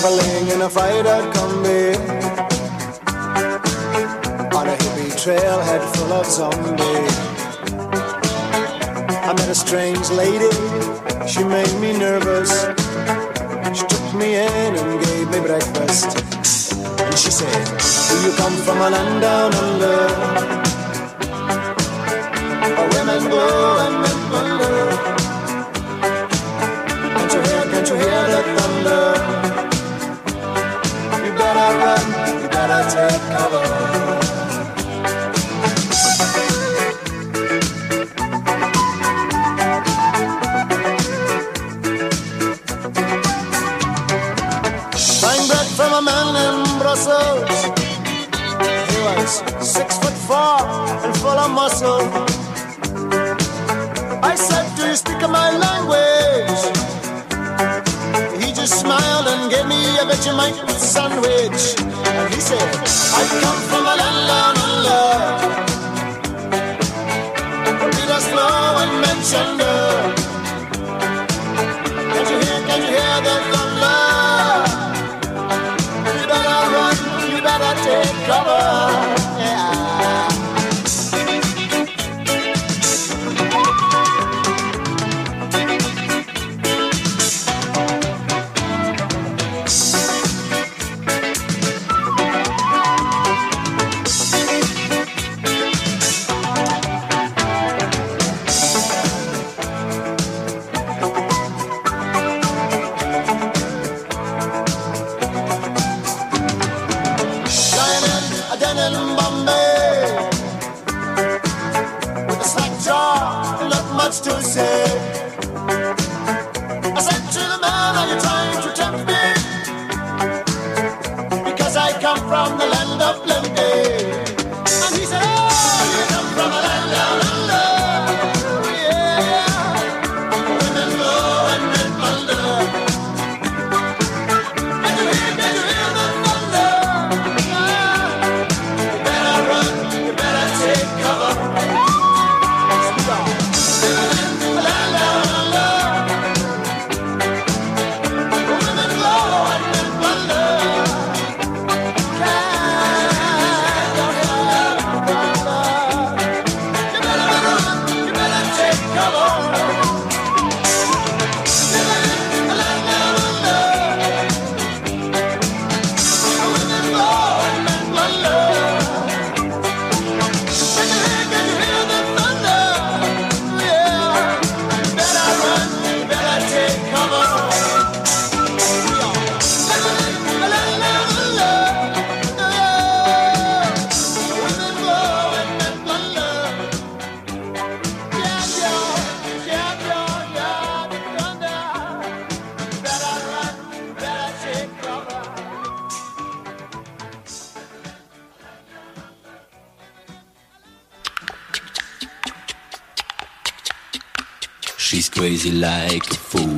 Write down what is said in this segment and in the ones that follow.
Traveling in a freighter combi on a hippie trailhead full of zombies. I met a strange lady, she made me nervous. She took me in and gave me breakfast. And she said, Do you come from a land down under? Where women go and men wonder. Can't you hear, can't you hear the thunder? Better take. From a man in Brussels. He was six foot four and full of muscle. I said, Do you speak my language? He just smiled and gave me Vegemite sandwich. And he said, I come from a land down under. Read us slow and mention Can't you hear, can't you hear the thunder? You better run, you better take cover. crazy like the fool.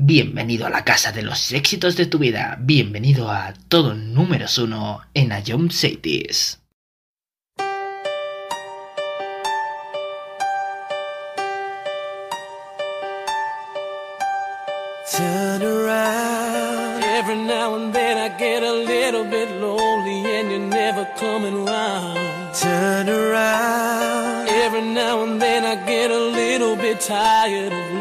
Bienvenido a la casa de los éxitos de tu vida. Bienvenido a todo números uno en A Jump Cities. Turn around. Every now and then I get a little bit lonely and you're never coming round. Turn around. Every now and then I get a little bit tired of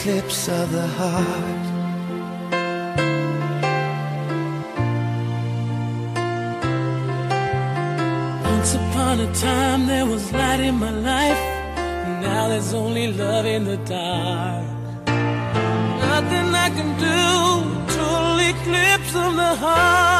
eclipse of the heart. Once upon a time there was light in my life. Now there's only love in the dark. Nothing I can do, total eclipse of the heart.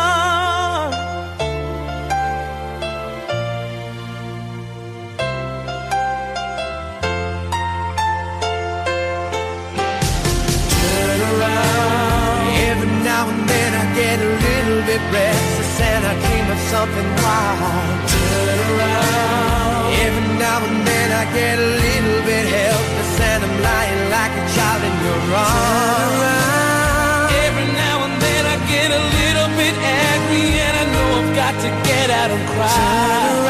Get a little bit restless and I dream of something wild. Turn around. Every now and then I get a little bit helpless and I'm lying like a child in your arms. Turn around. Every now and then I get a little bit angry and I know I've got to get out and cry. Every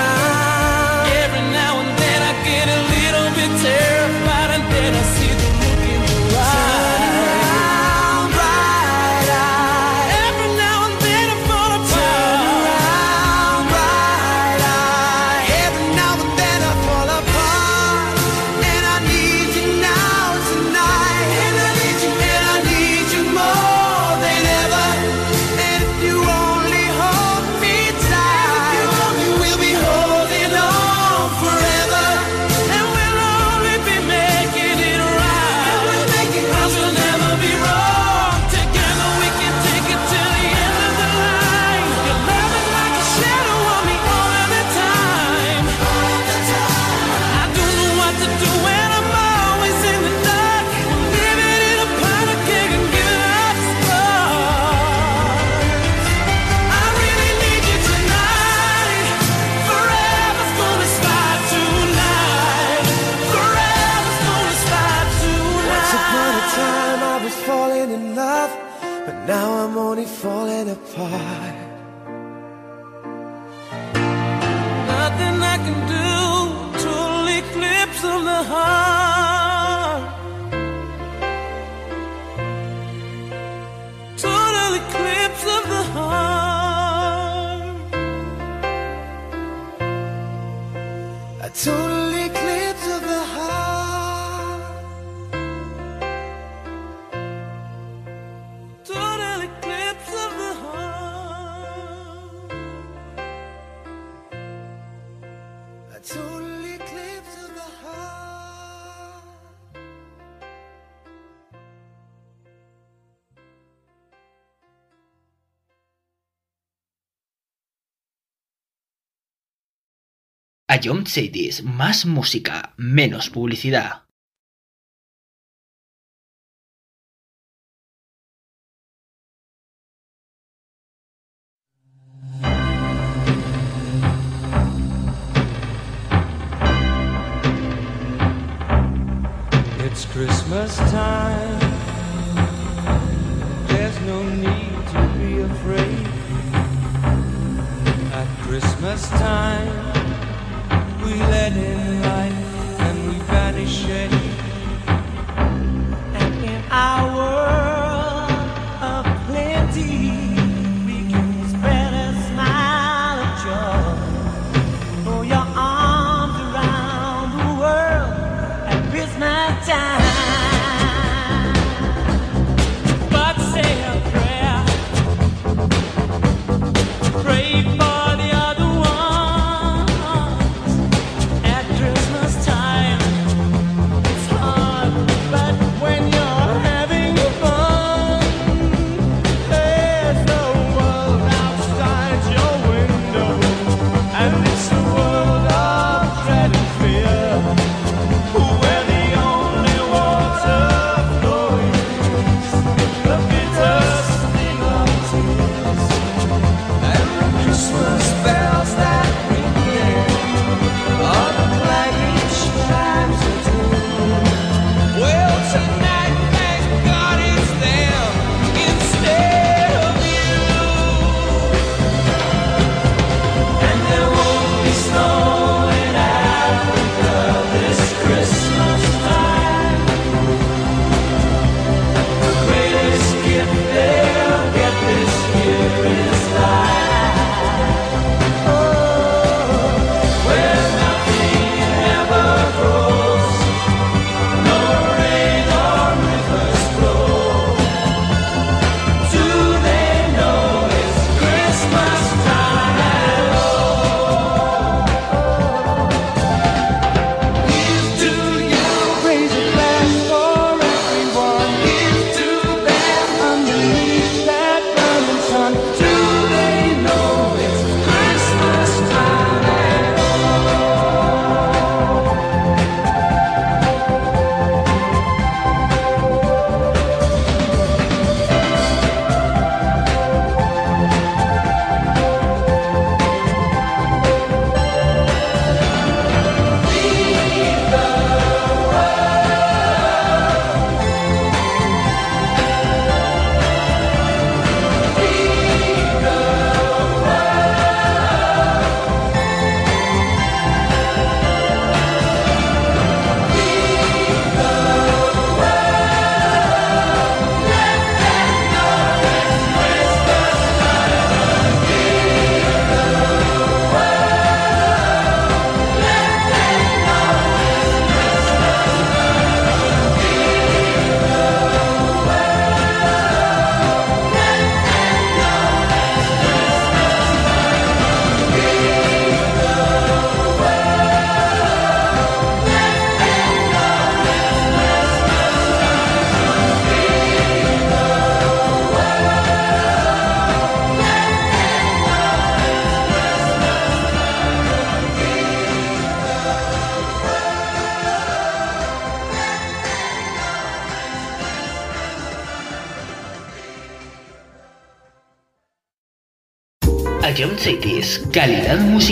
Ion Cities, más música, menos publicidad.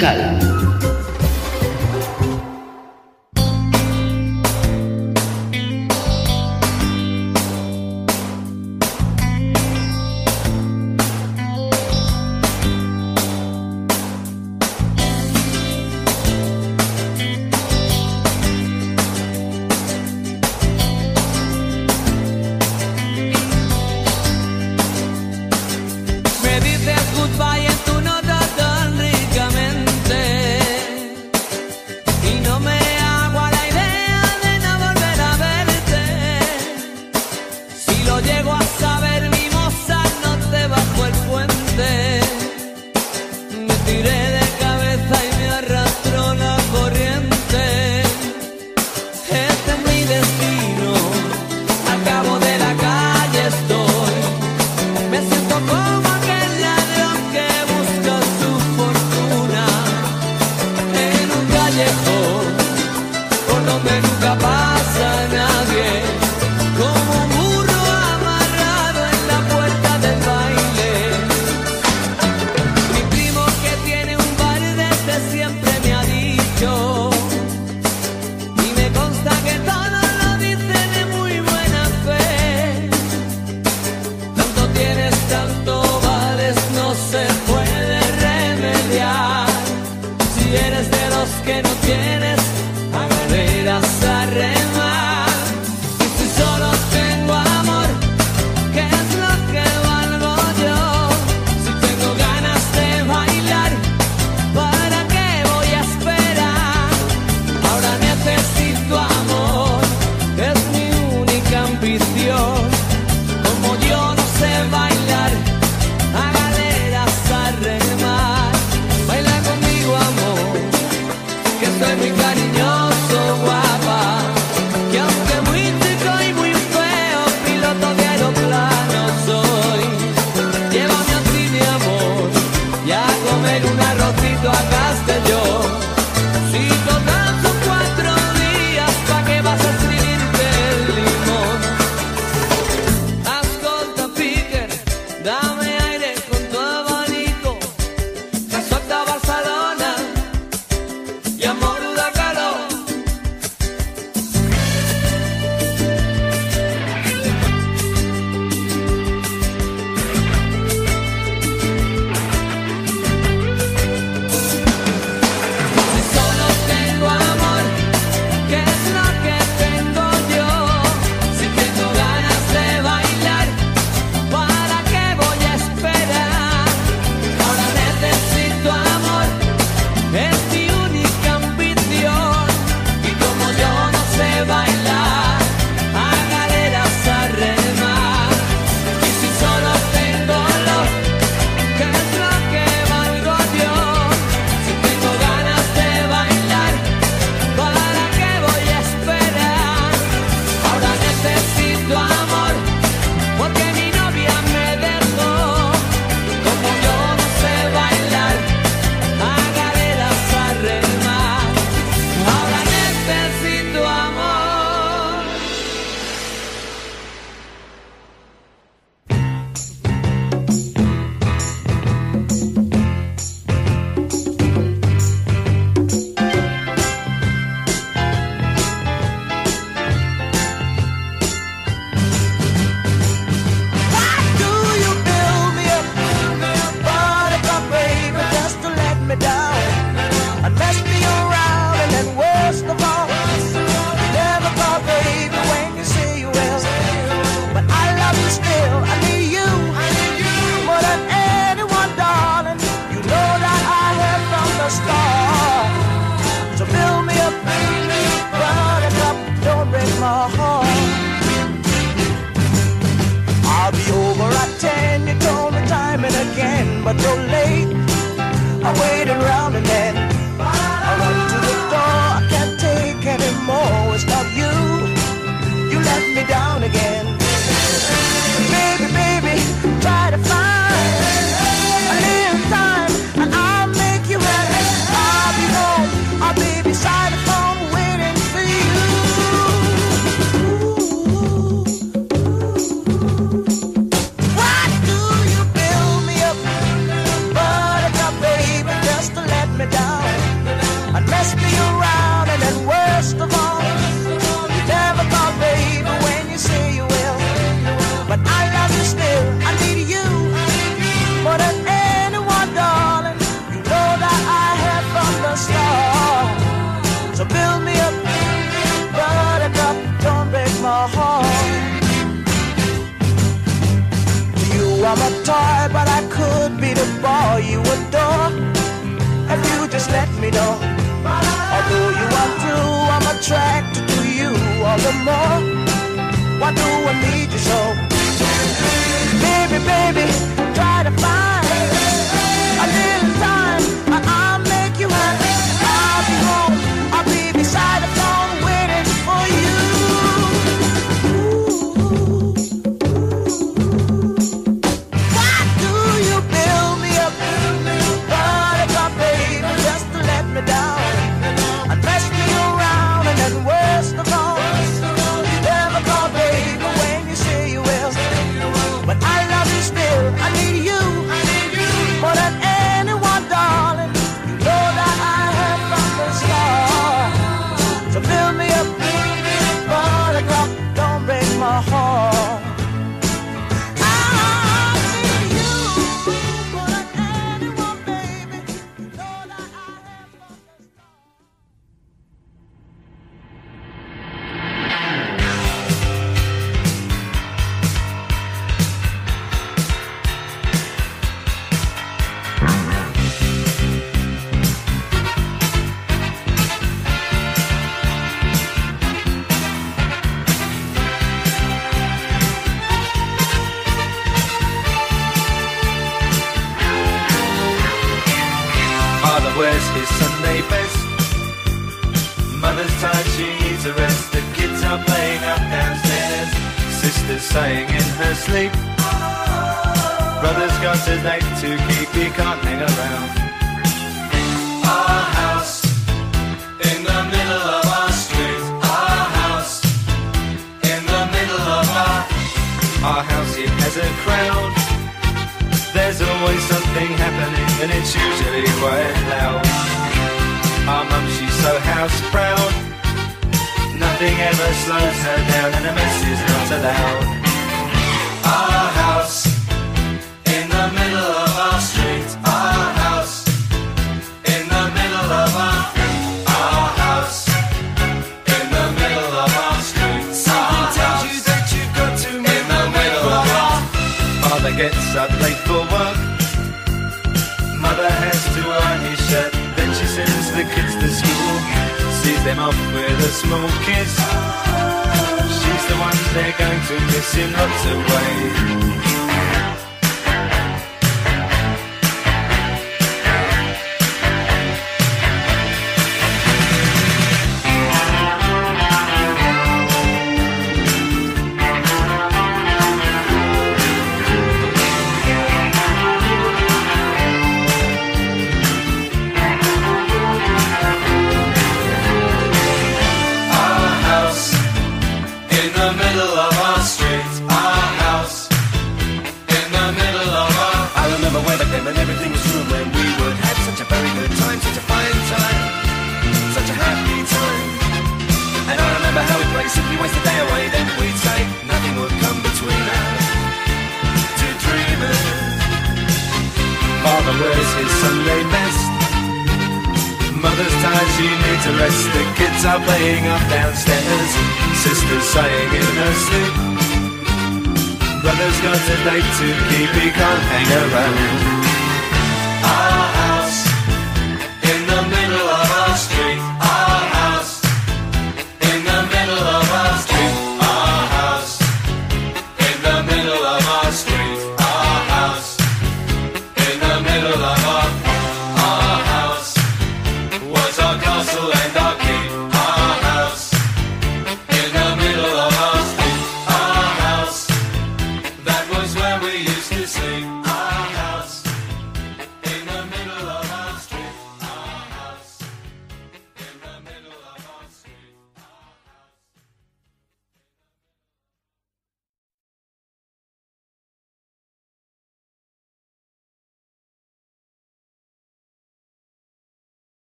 Musical.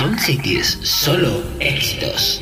John Cities, solo éxitos.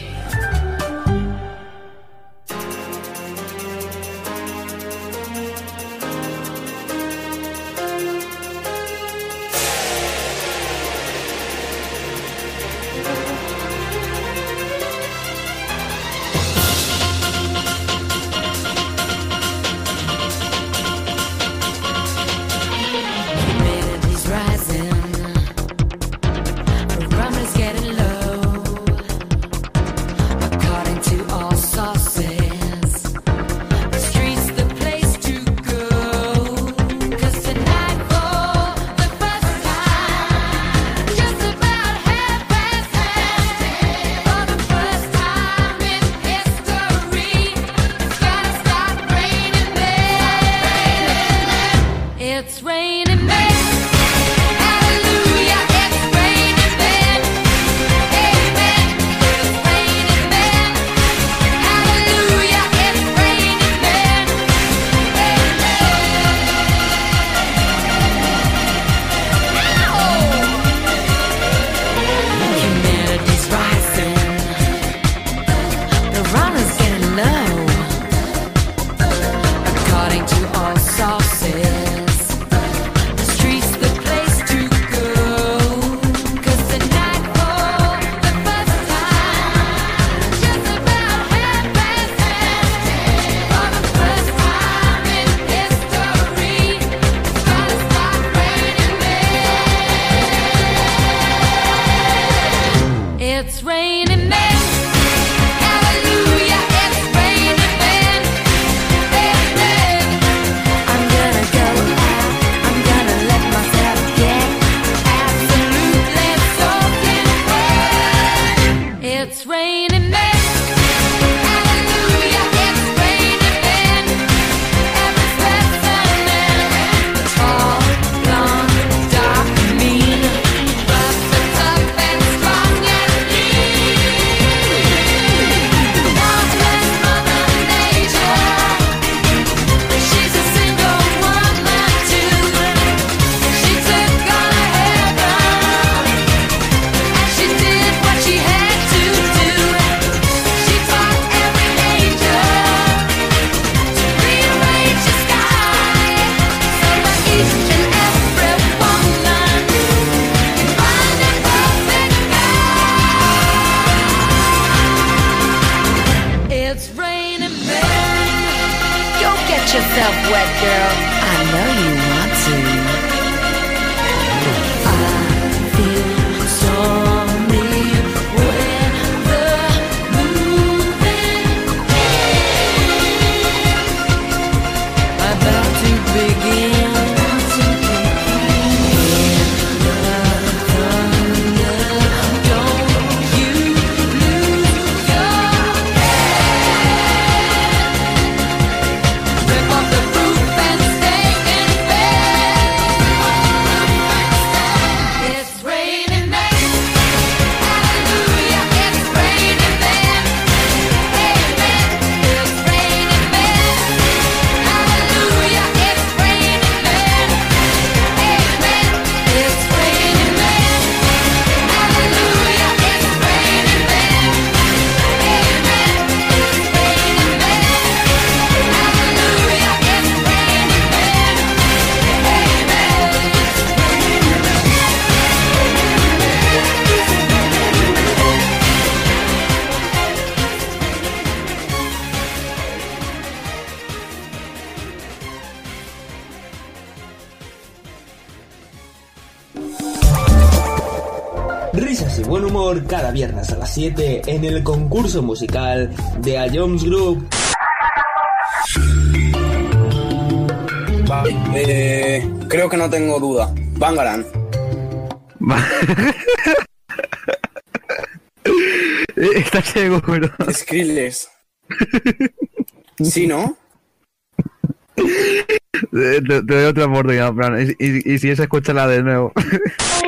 Viernes a las 7 en el concurso musical de A Jones Group. Vale, eh, creo que no tengo duda. Bangaran. ¿Estás seguro? Skrillex. ¿Sí, no? Te, te doy otra oportunidad, Fran. Y, y- y si es, escúchala de nuevo.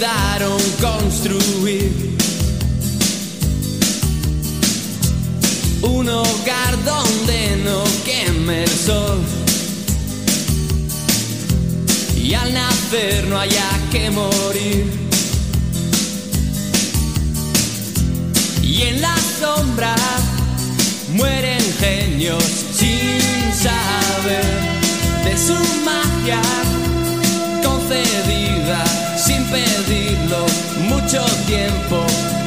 Olvidaron construir un hogar donde no queme el sol. Y al nacer no haya que morir. Y en la sombra mueren genios sin saber de su magia mucho tiempo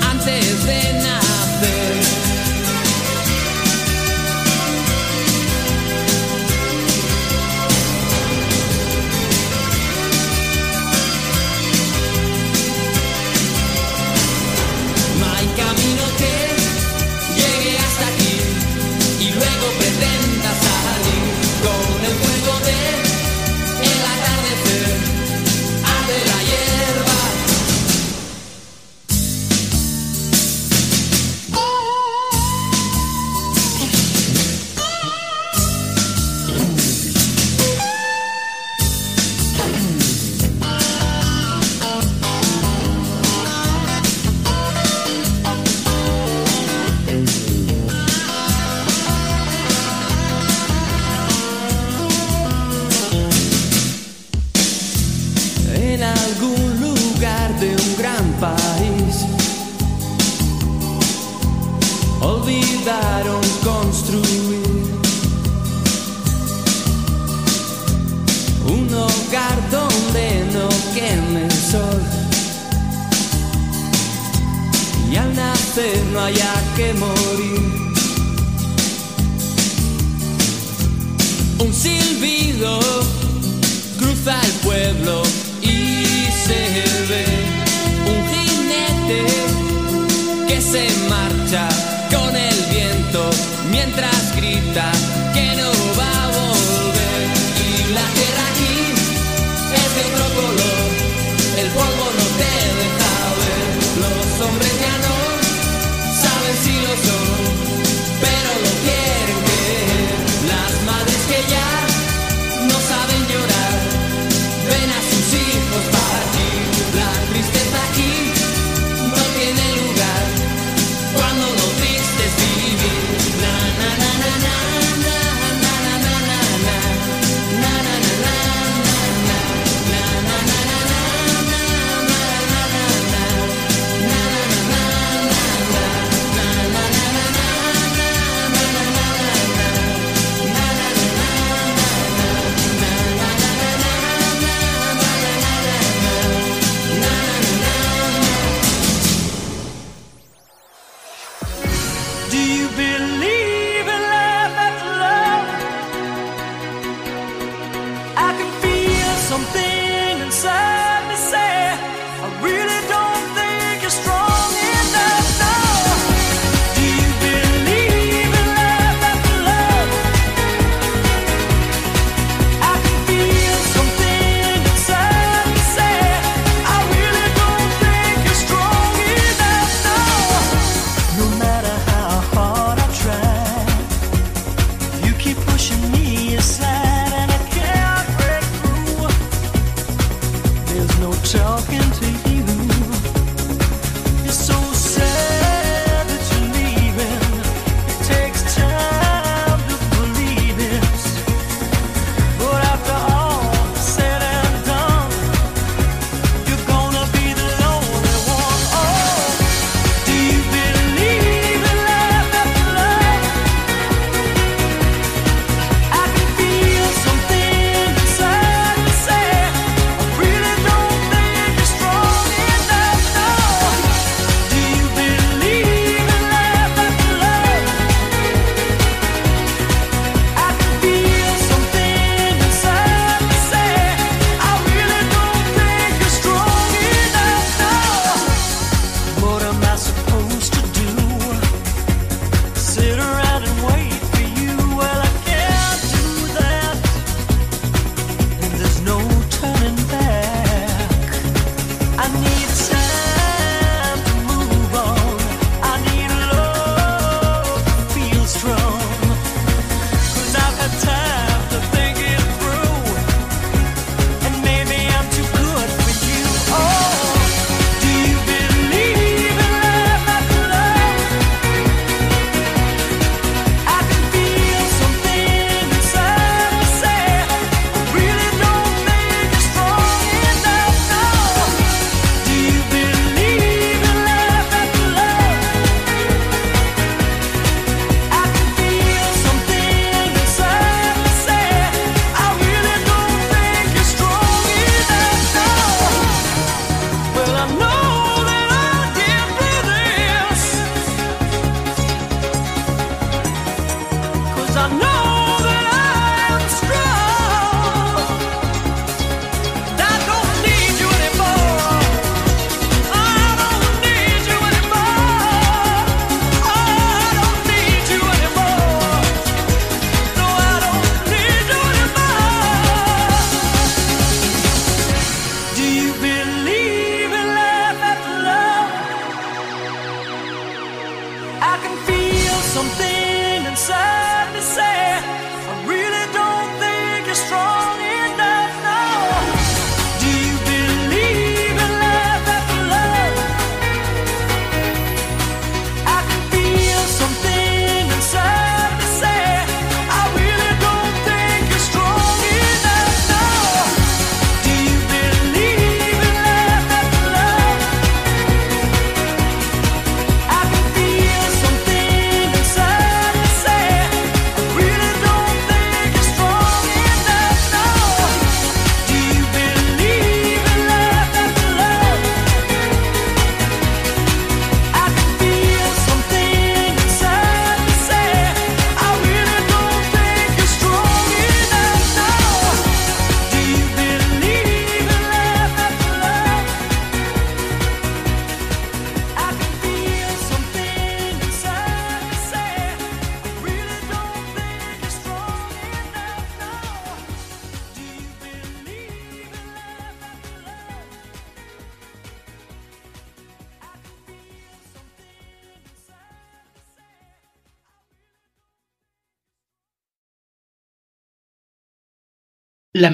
antes de nacer. En algún lugar de un gran país. Olvidaron construir un hogar donde no queme el sol. Y al nacer no haya que morir. Un silbido cruza el pueblo y se ve un jinete que se marcha con el viento mientras grita que no va a volver y la tierra aquí es de otro color, el polvo no te deja ver, los hombres ya no saben si lo son.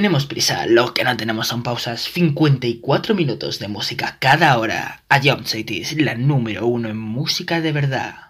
tenemos prisa, lo que no tenemos son pausas. 54 minutos de música cada hora. A Jump Cities, la número uno en música de verdad.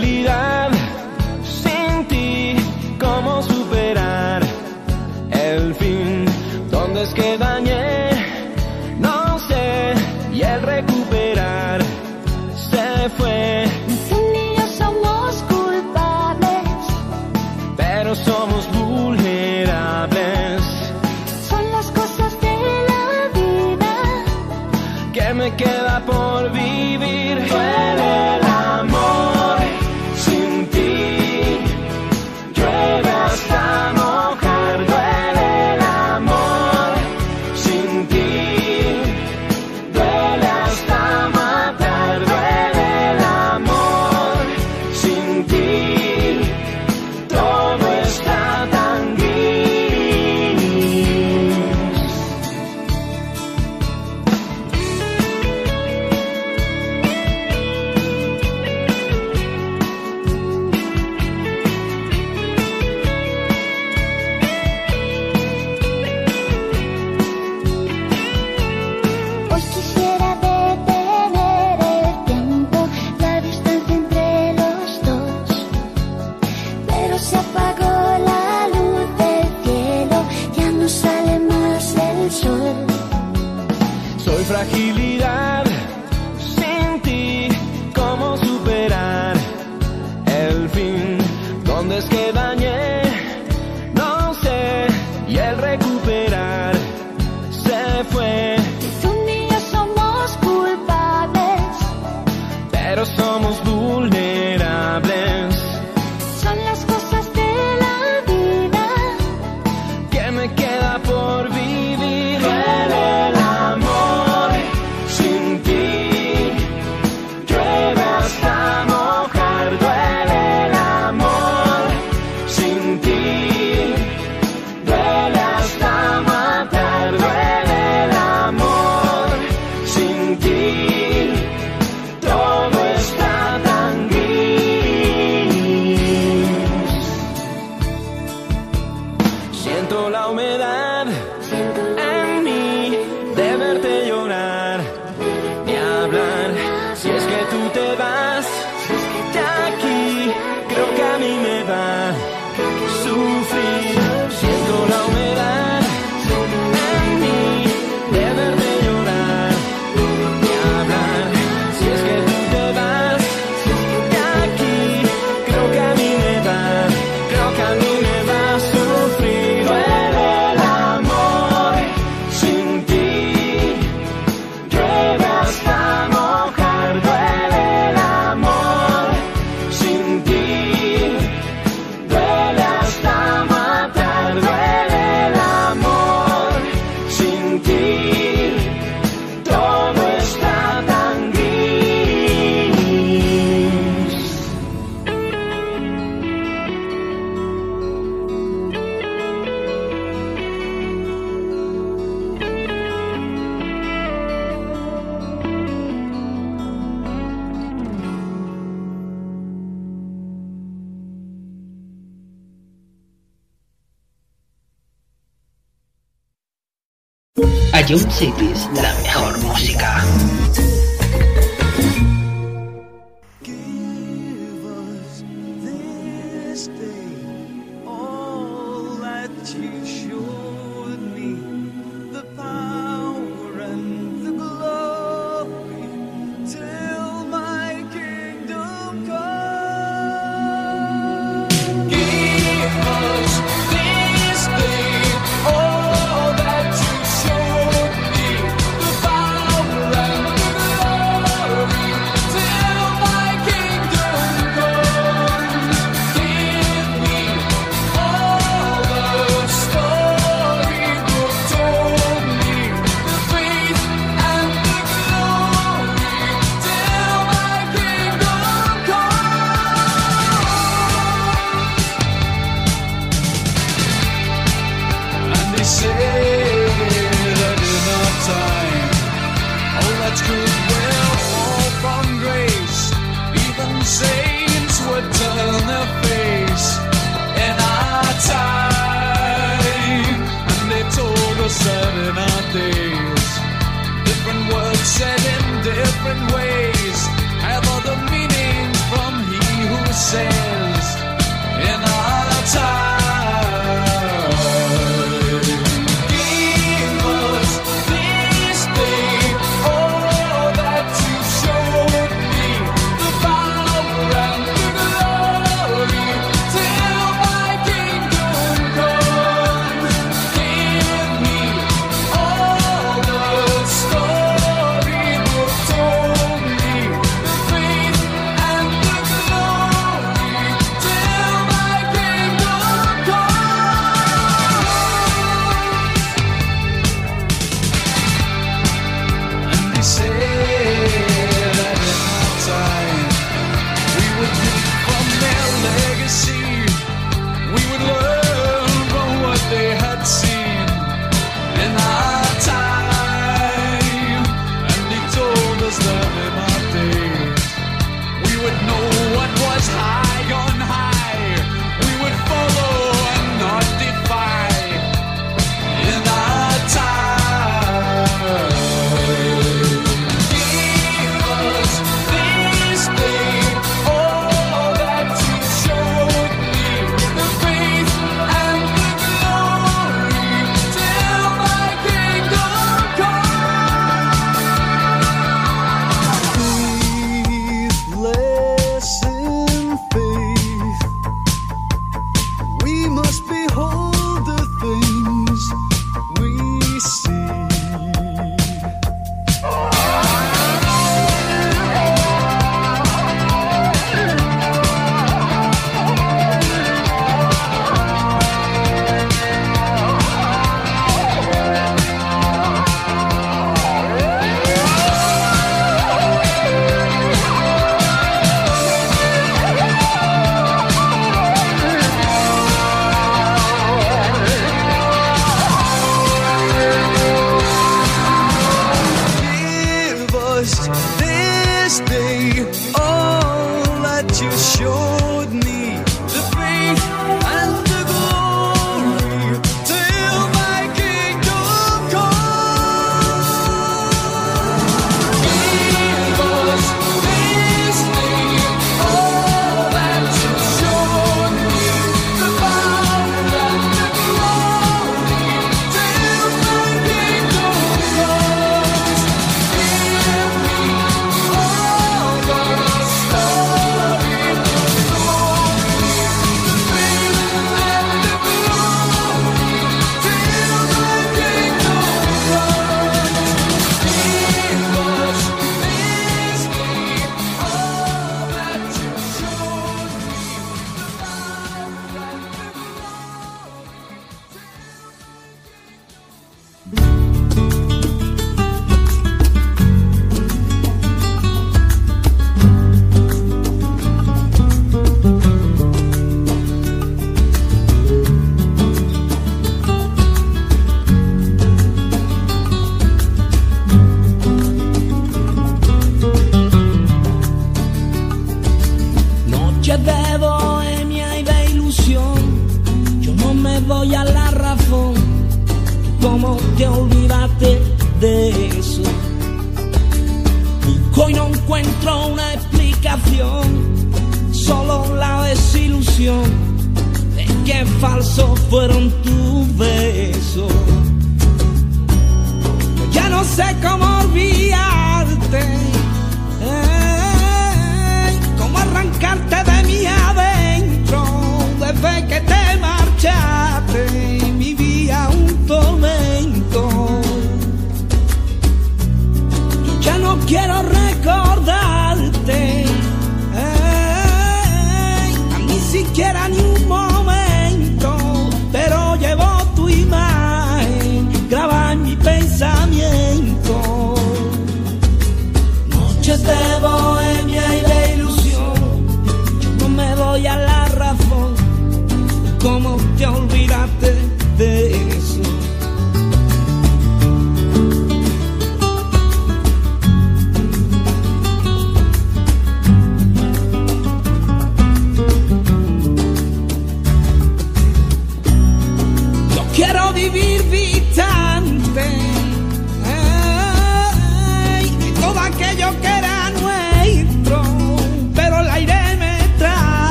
Ion Cities, la mejor música.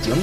A John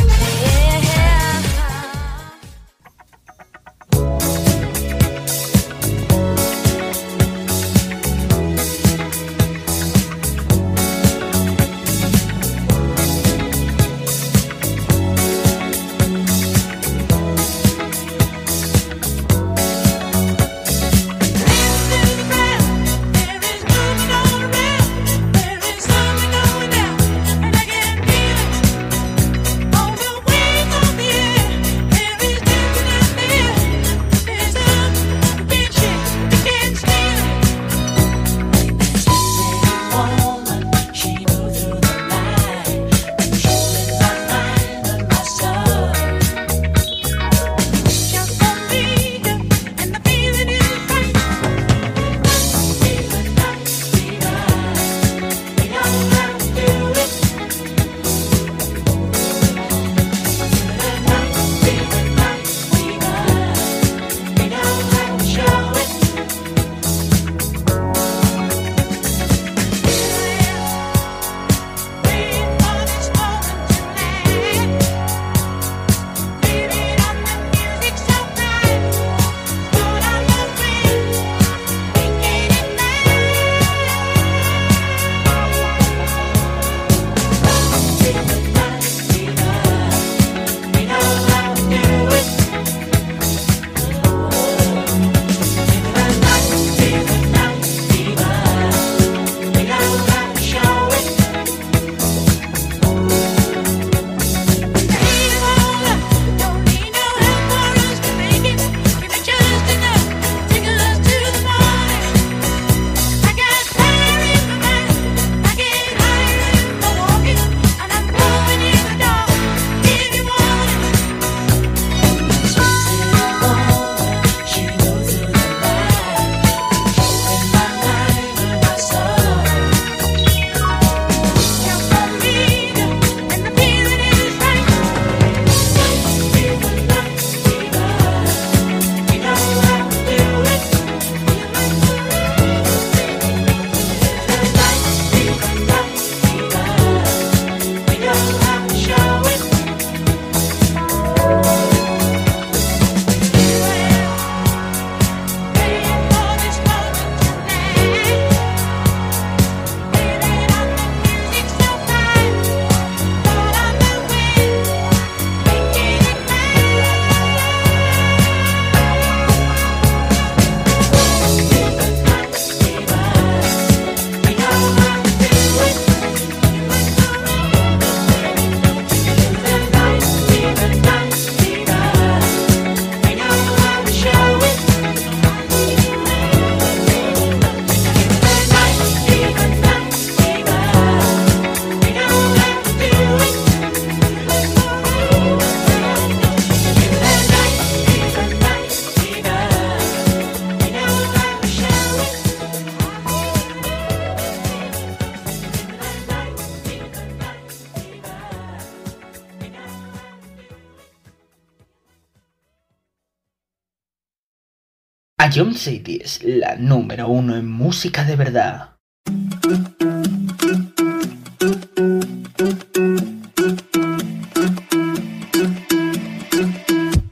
Ion City es la número uno en música de verdad.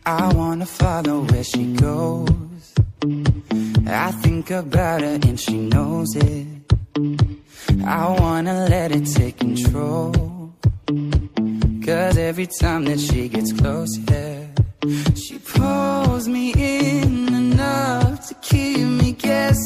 I wanna follow where she goes. I think about her and she knows it. I wanna let it take control. Cause every time that she gets close, yeah, she pulls me in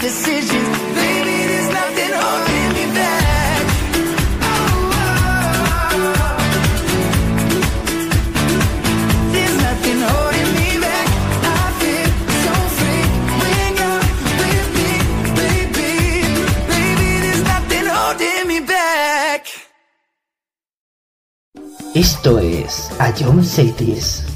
decisions, baby. There's nothing holding me back. There's nothing holding me back. I feel so free when you're with me, baby. Baby, there's nothing holding me back. Esto es Ion Cities.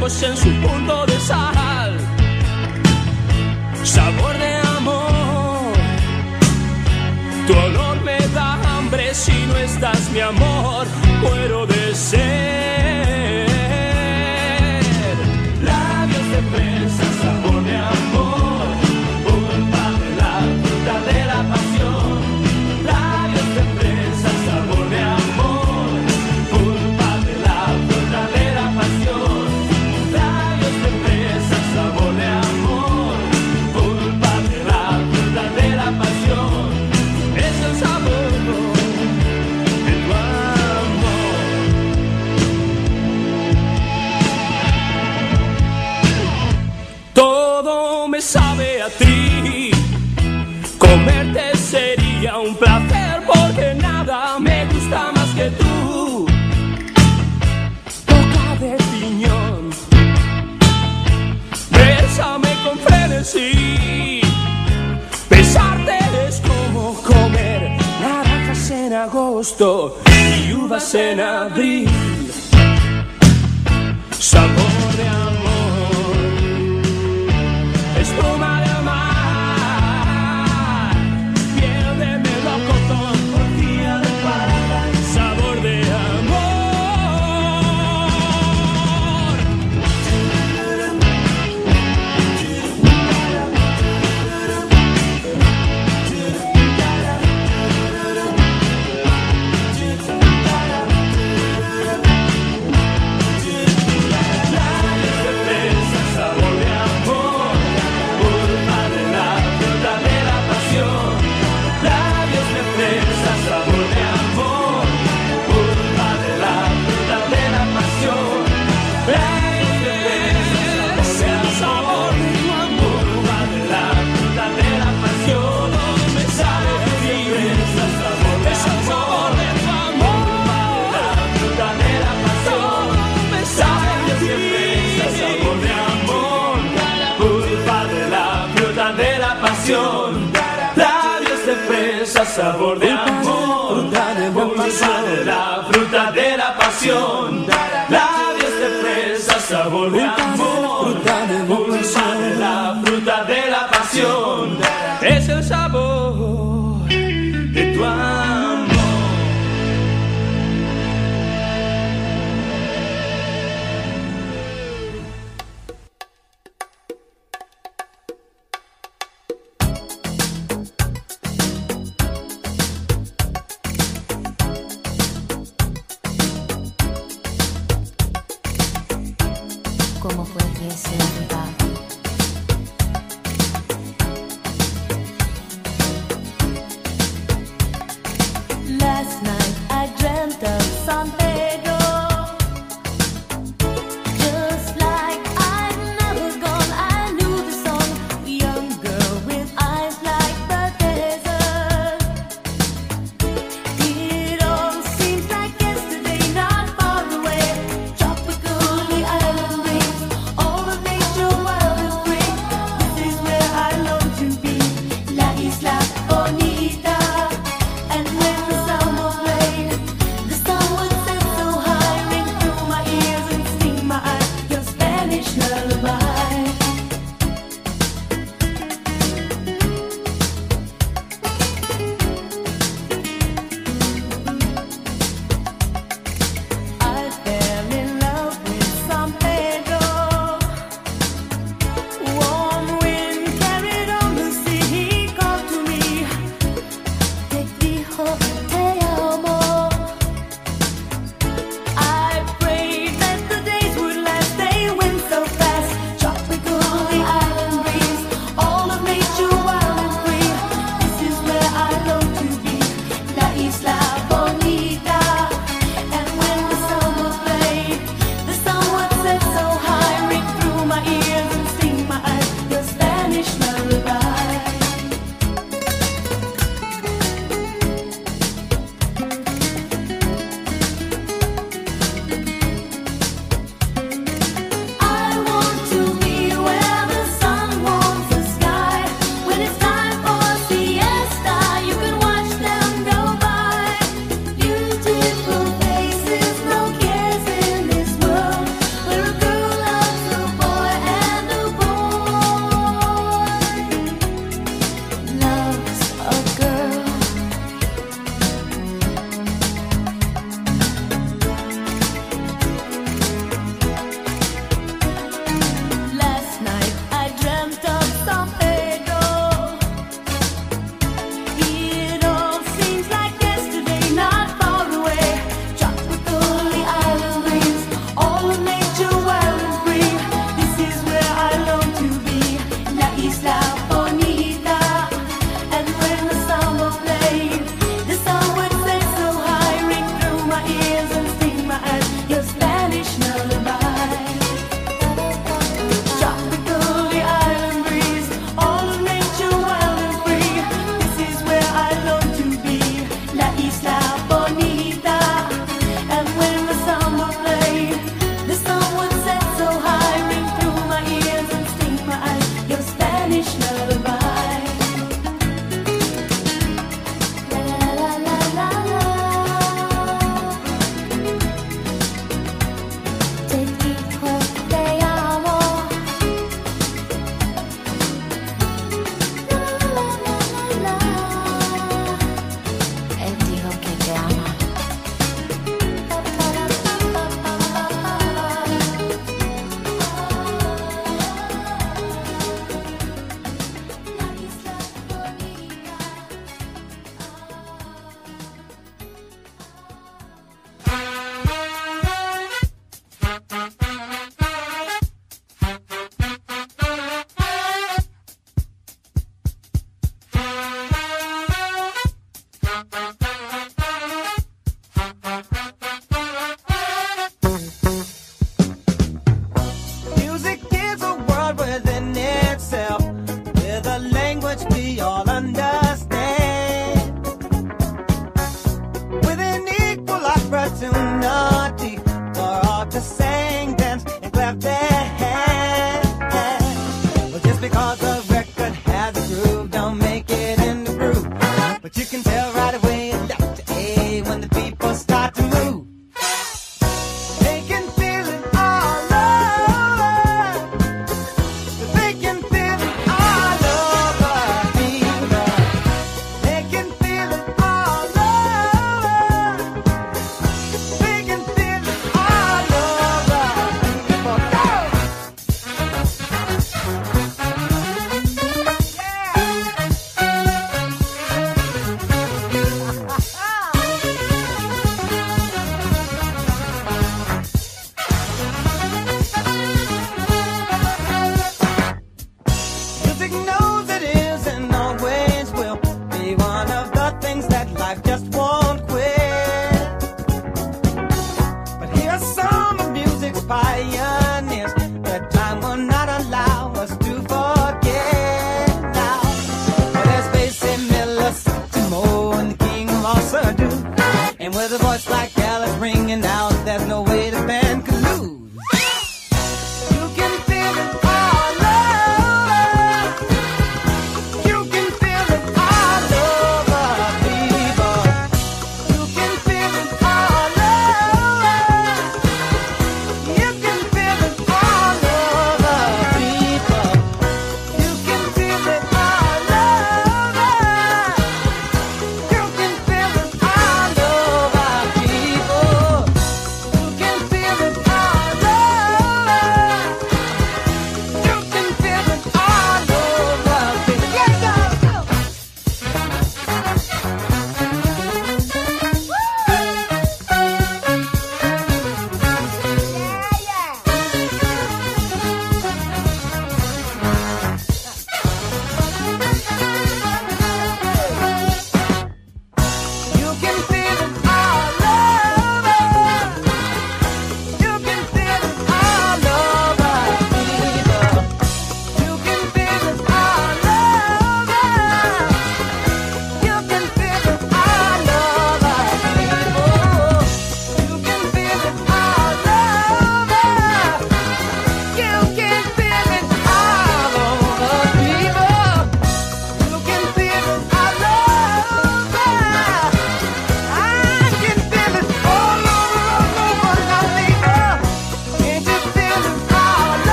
Tus ojos en su punto de sal. Sabor de amor, tu olor me da hambre si no estás mi amor, muero de ser. sí. Besarte es como comer naranjas en agosto y uvas en abril. Sabor de amor. sabor de amor, dulce sabor de la fruta de la pasión.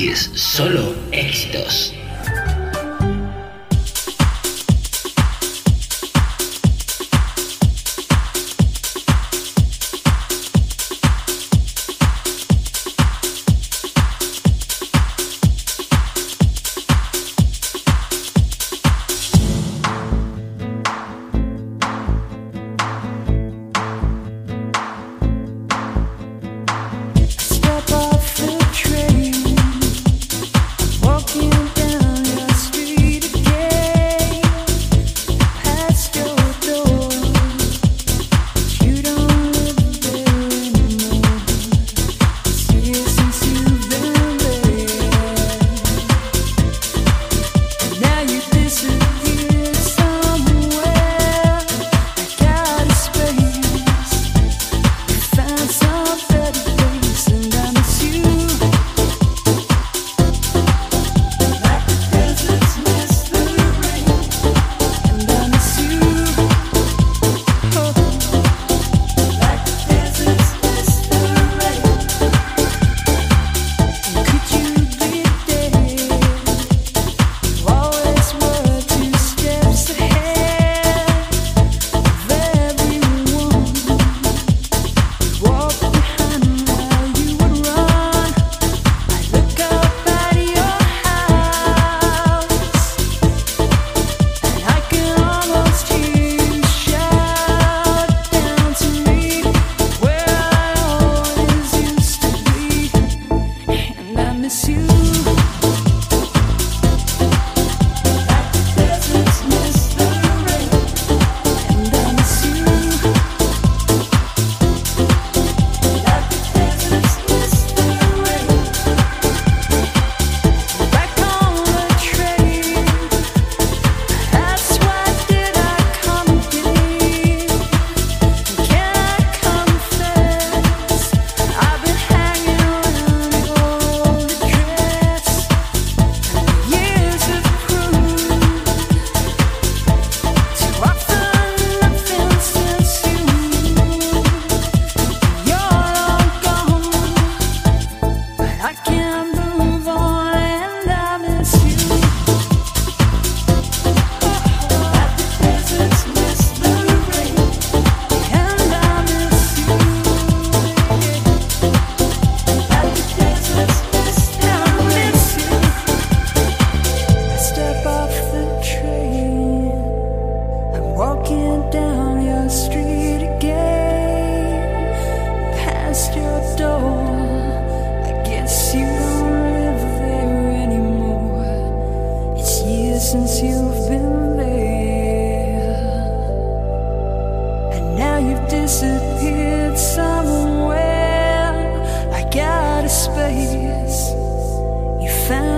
Cities, solo éxitos.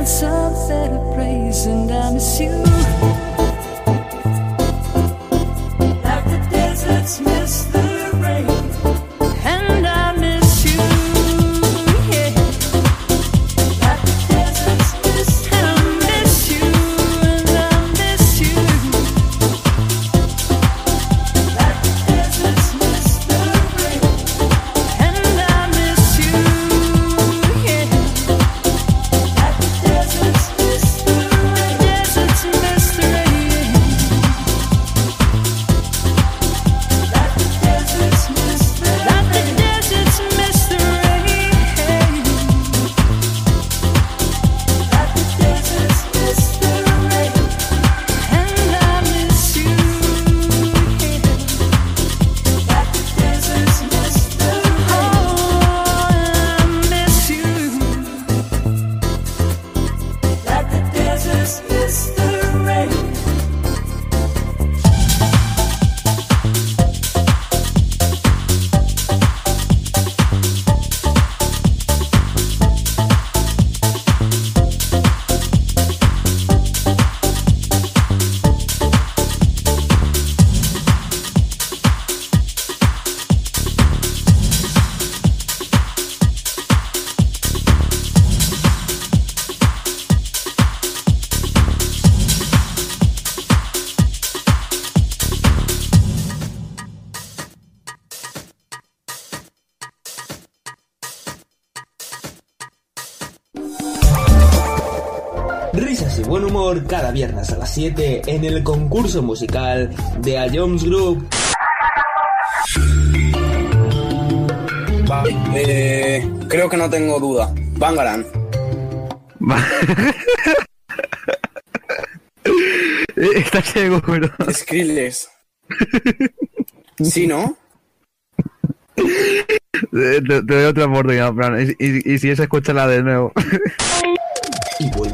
something praise and I miss you. Cada viernes a las 7 en el concurso musical de A Jones Group. Eh, creo que no tengo duda. Bangaran. ¿Estás seguro? Skrillex. ¿Sí, no? Te, te doy otra oportunidad, Fran. Y, y- y si es, escúchala de nuevo.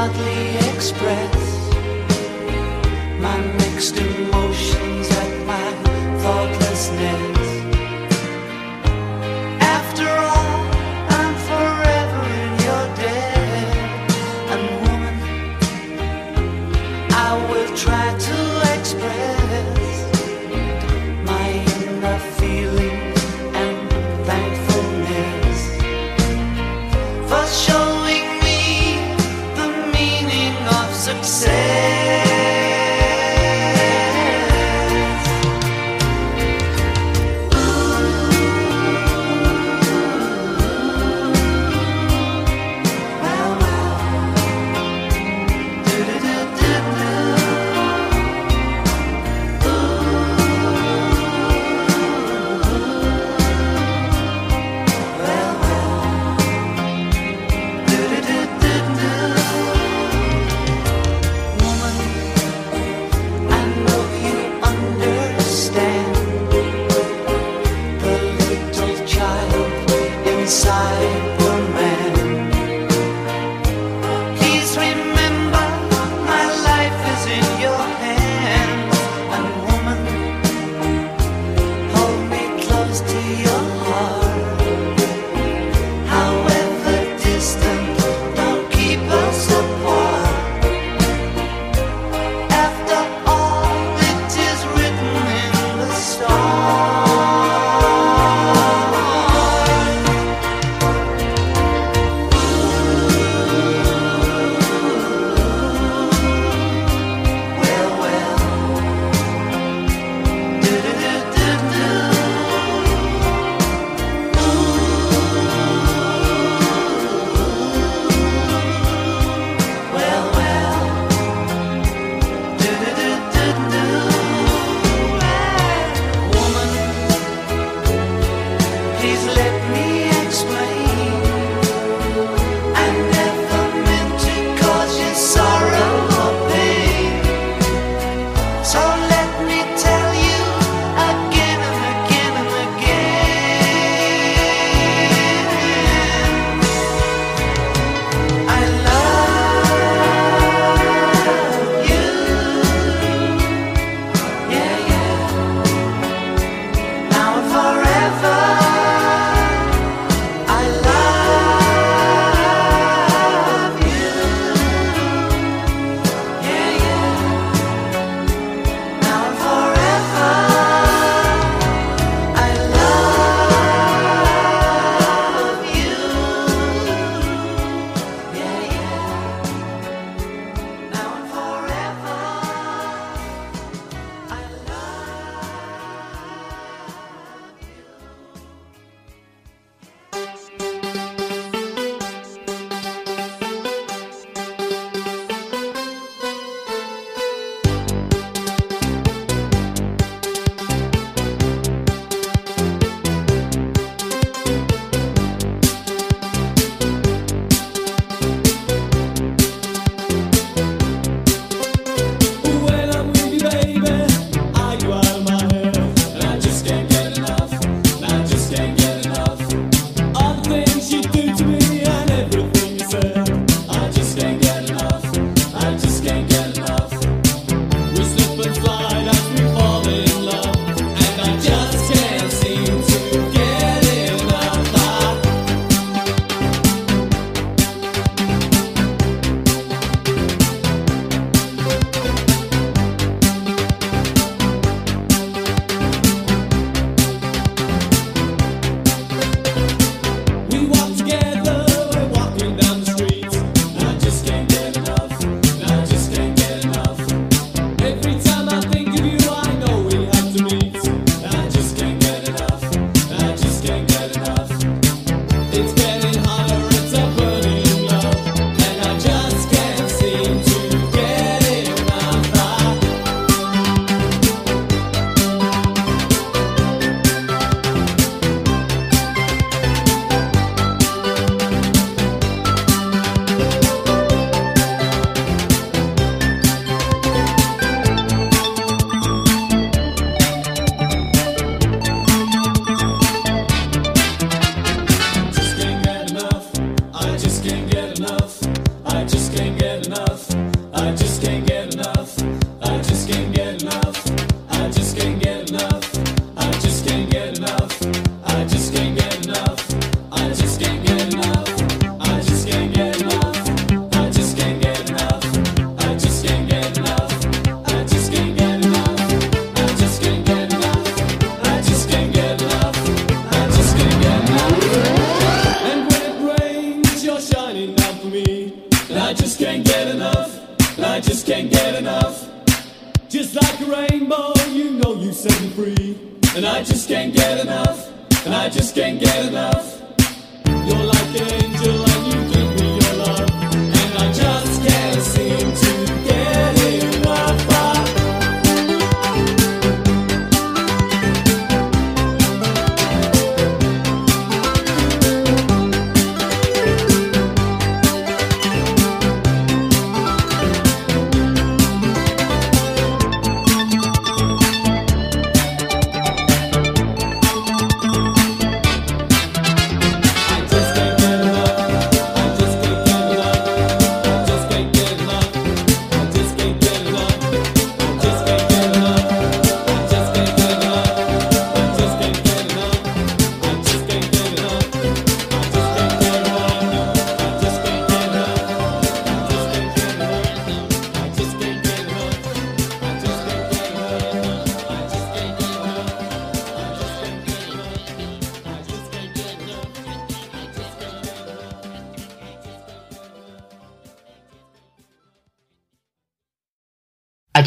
hardly express my mixed emotions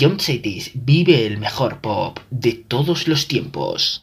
John Cetis vive el mejor pop de todos los tiempos.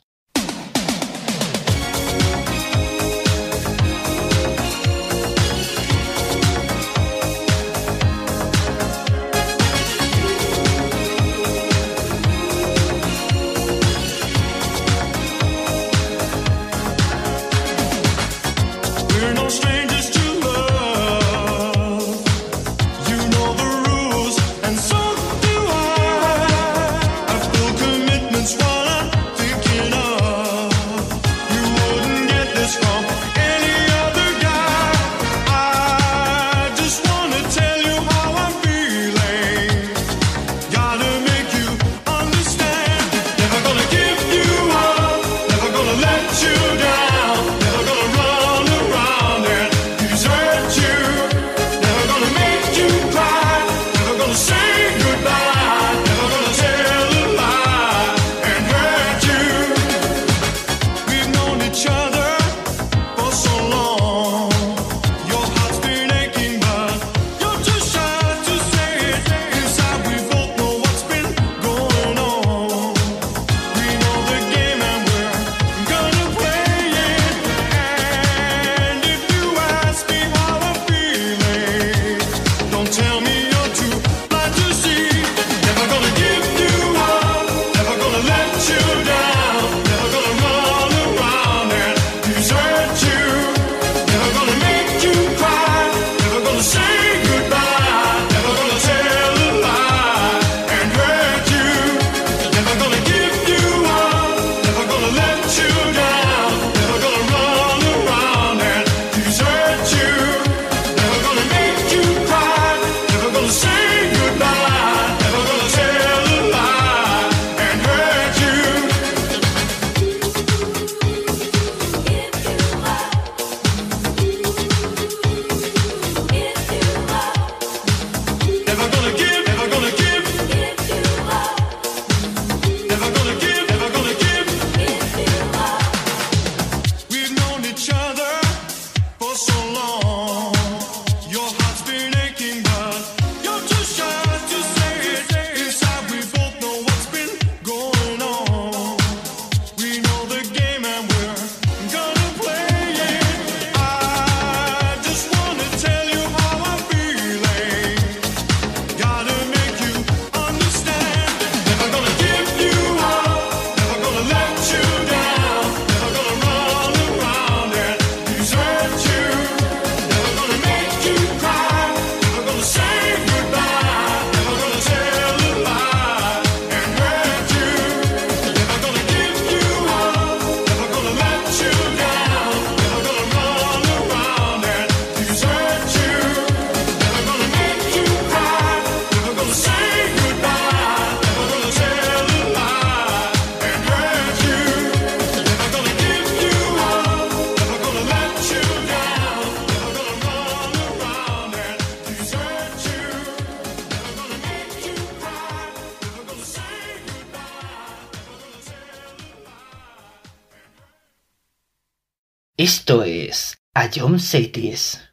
A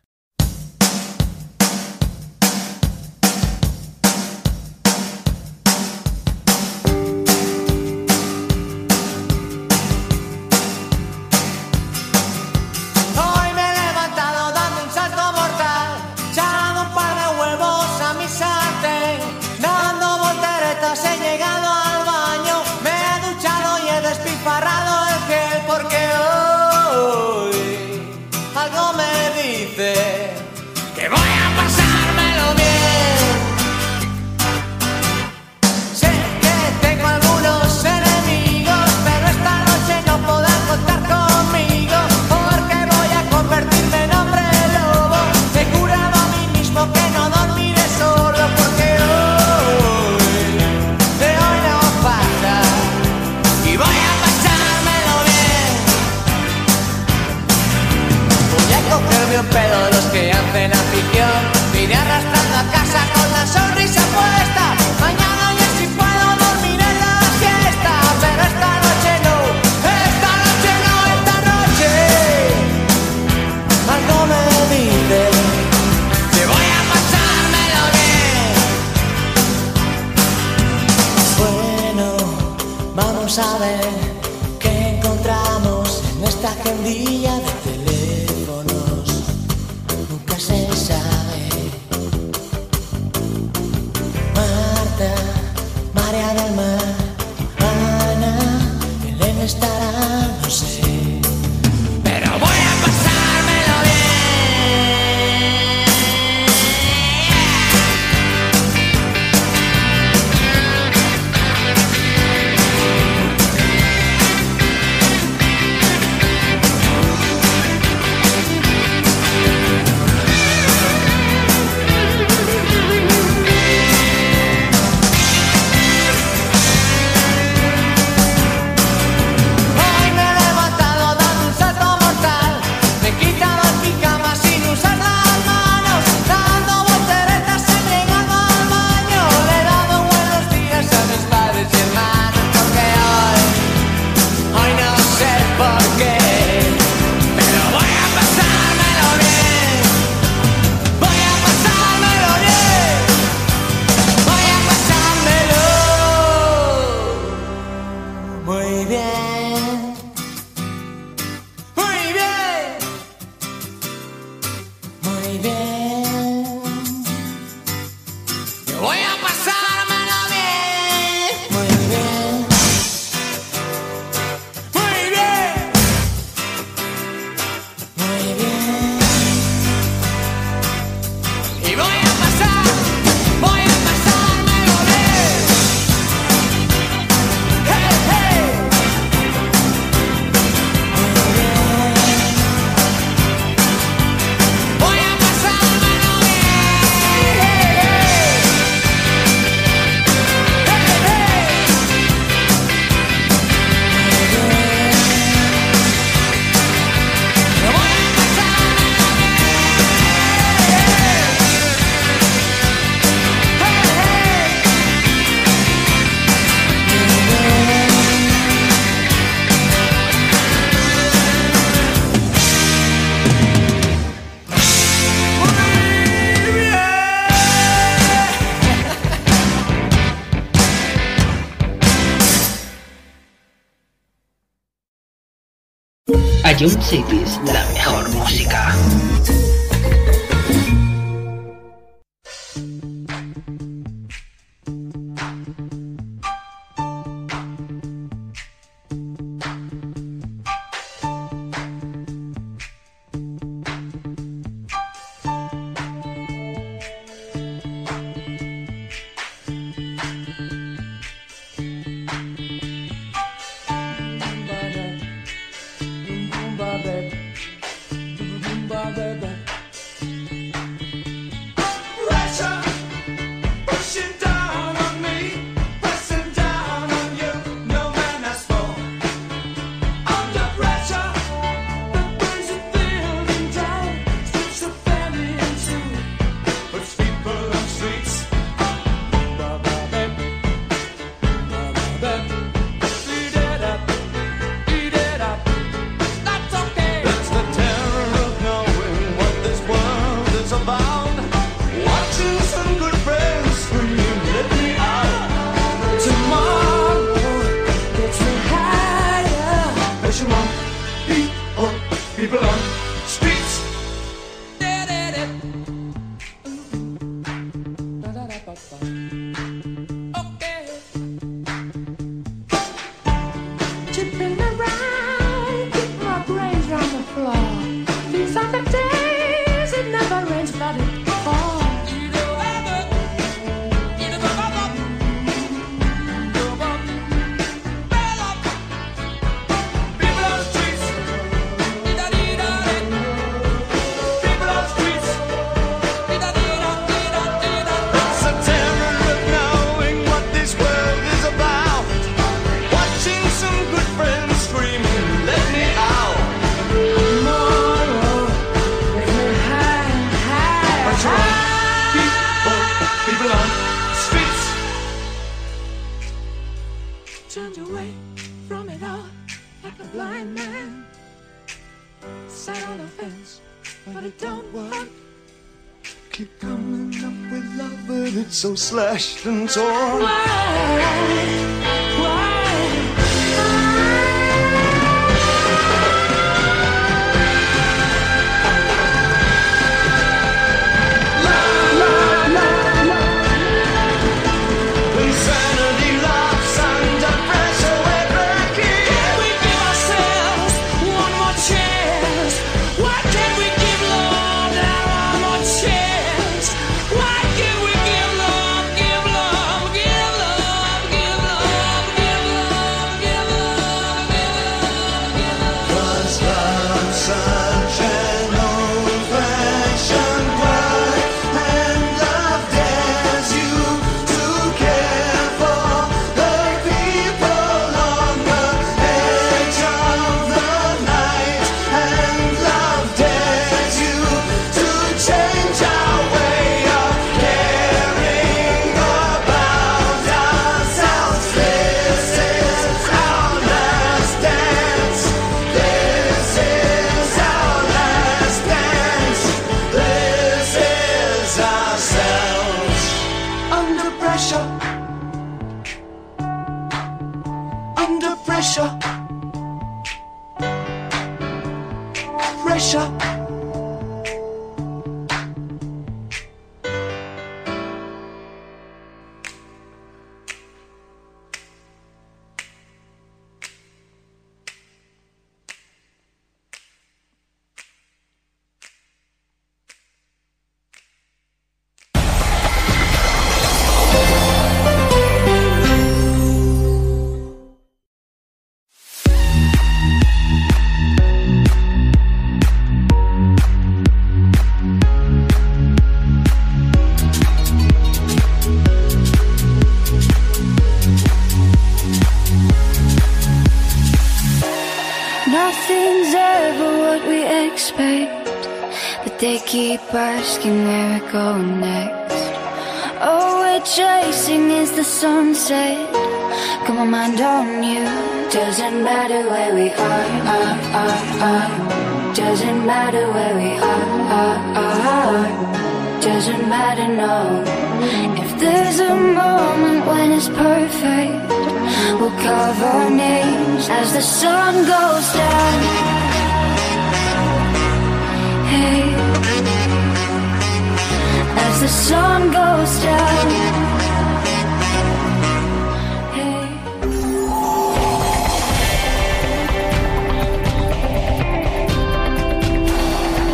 so slashed